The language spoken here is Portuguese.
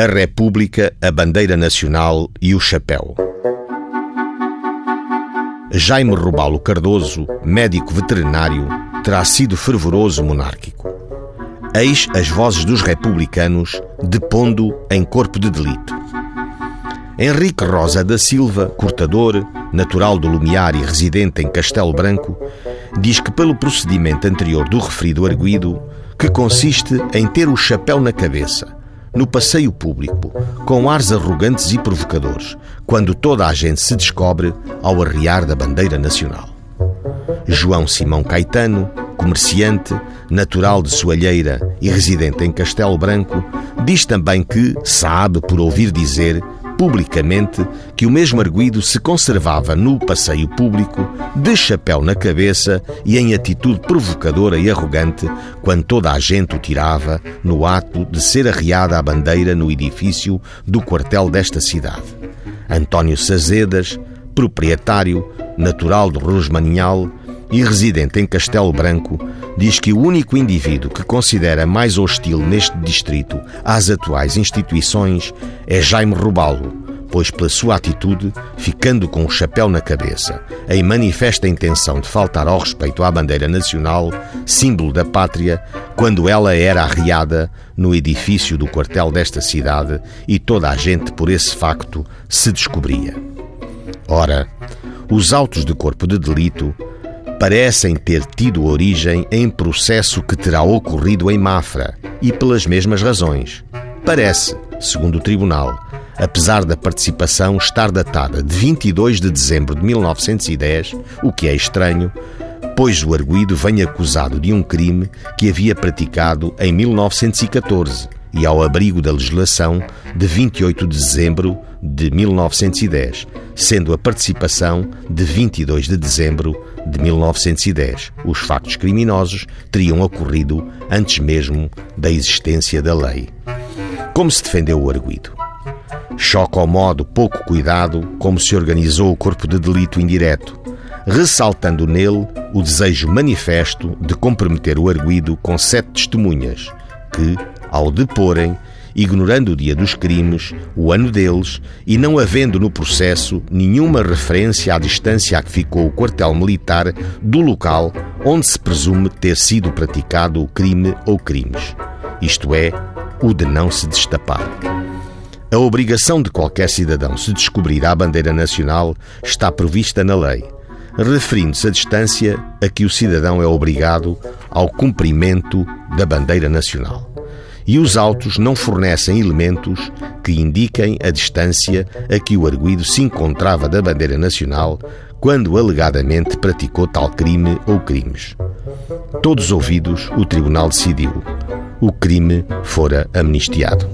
a República, a bandeira nacional e o chapéu. Jaime Robalo Cardoso, médico veterinário, terá sido fervoroso monárquico. Eis as vozes dos republicanos depondo em corpo de delito. Henrique Rosa da Silva, cortador, natural do Lumiar e residente em Castelo Branco, diz que pelo procedimento anterior do referido arguído, que consiste em ter o chapéu na cabeça, no passeio público, com ares arrogantes e provocadores, quando toda a gente se descobre ao arriar da bandeira nacional. João Simão Caetano, comerciante, natural de Soalheira e residente em Castelo Branco, diz também que sabe, por ouvir dizer, publicamente que o mesmo arguído se conservava no passeio público, de chapéu na cabeça e em atitude provocadora e arrogante, quando toda a gente o tirava no ato de ser arriada a bandeira no edifício do quartel desta cidade. António Sazedas, proprietário, natural de Rosmaninhal e residente em Castelo Branco, diz que o único indivíduo que considera mais hostil neste distrito às atuais instituições é Jaime Rubalo, pois pela sua atitude, ficando com o chapéu na cabeça, em manifesta intenção de faltar ao respeito à bandeira nacional, símbolo da pátria, quando ela era arriada no edifício do quartel desta cidade e toda a gente por esse facto se descobria. Ora, os autos de corpo de delito parecem ter tido origem em processo que terá ocorrido em Mafra e pelas mesmas razões. Parece, segundo o Tribunal, apesar da participação estar datada de 22 de dezembro de 1910, o que é estranho, pois o arguído vem acusado de um crime que havia praticado em 1914 e ao abrigo da legislação de 28 de dezembro de 1910, sendo a participação de 22 de dezembro de 1910. Os factos criminosos teriam ocorrido antes mesmo da existência da lei. Como se defendeu o arguído? Choca ao modo pouco cuidado como se organizou o corpo de delito indireto, ressaltando nele o desejo manifesto de comprometer o arguído com sete testemunhas, que, ao deporem, ignorando o dia dos crimes, o ano deles e não havendo no processo nenhuma referência à distância a que ficou o quartel militar do local onde se presume ter sido praticado o crime ou crimes, isto é, o de não se destapar. A obrigação de qualquer cidadão se descobrir à bandeira nacional está prevista na lei, referindo-se à distância a que o cidadão é obrigado ao cumprimento da bandeira nacional e os autos não fornecem elementos que indiquem a distância a que o arguído se encontrava da bandeira nacional quando alegadamente praticou tal crime ou crimes. Todos ouvidos, o tribunal decidiu. O crime fora amnistiado.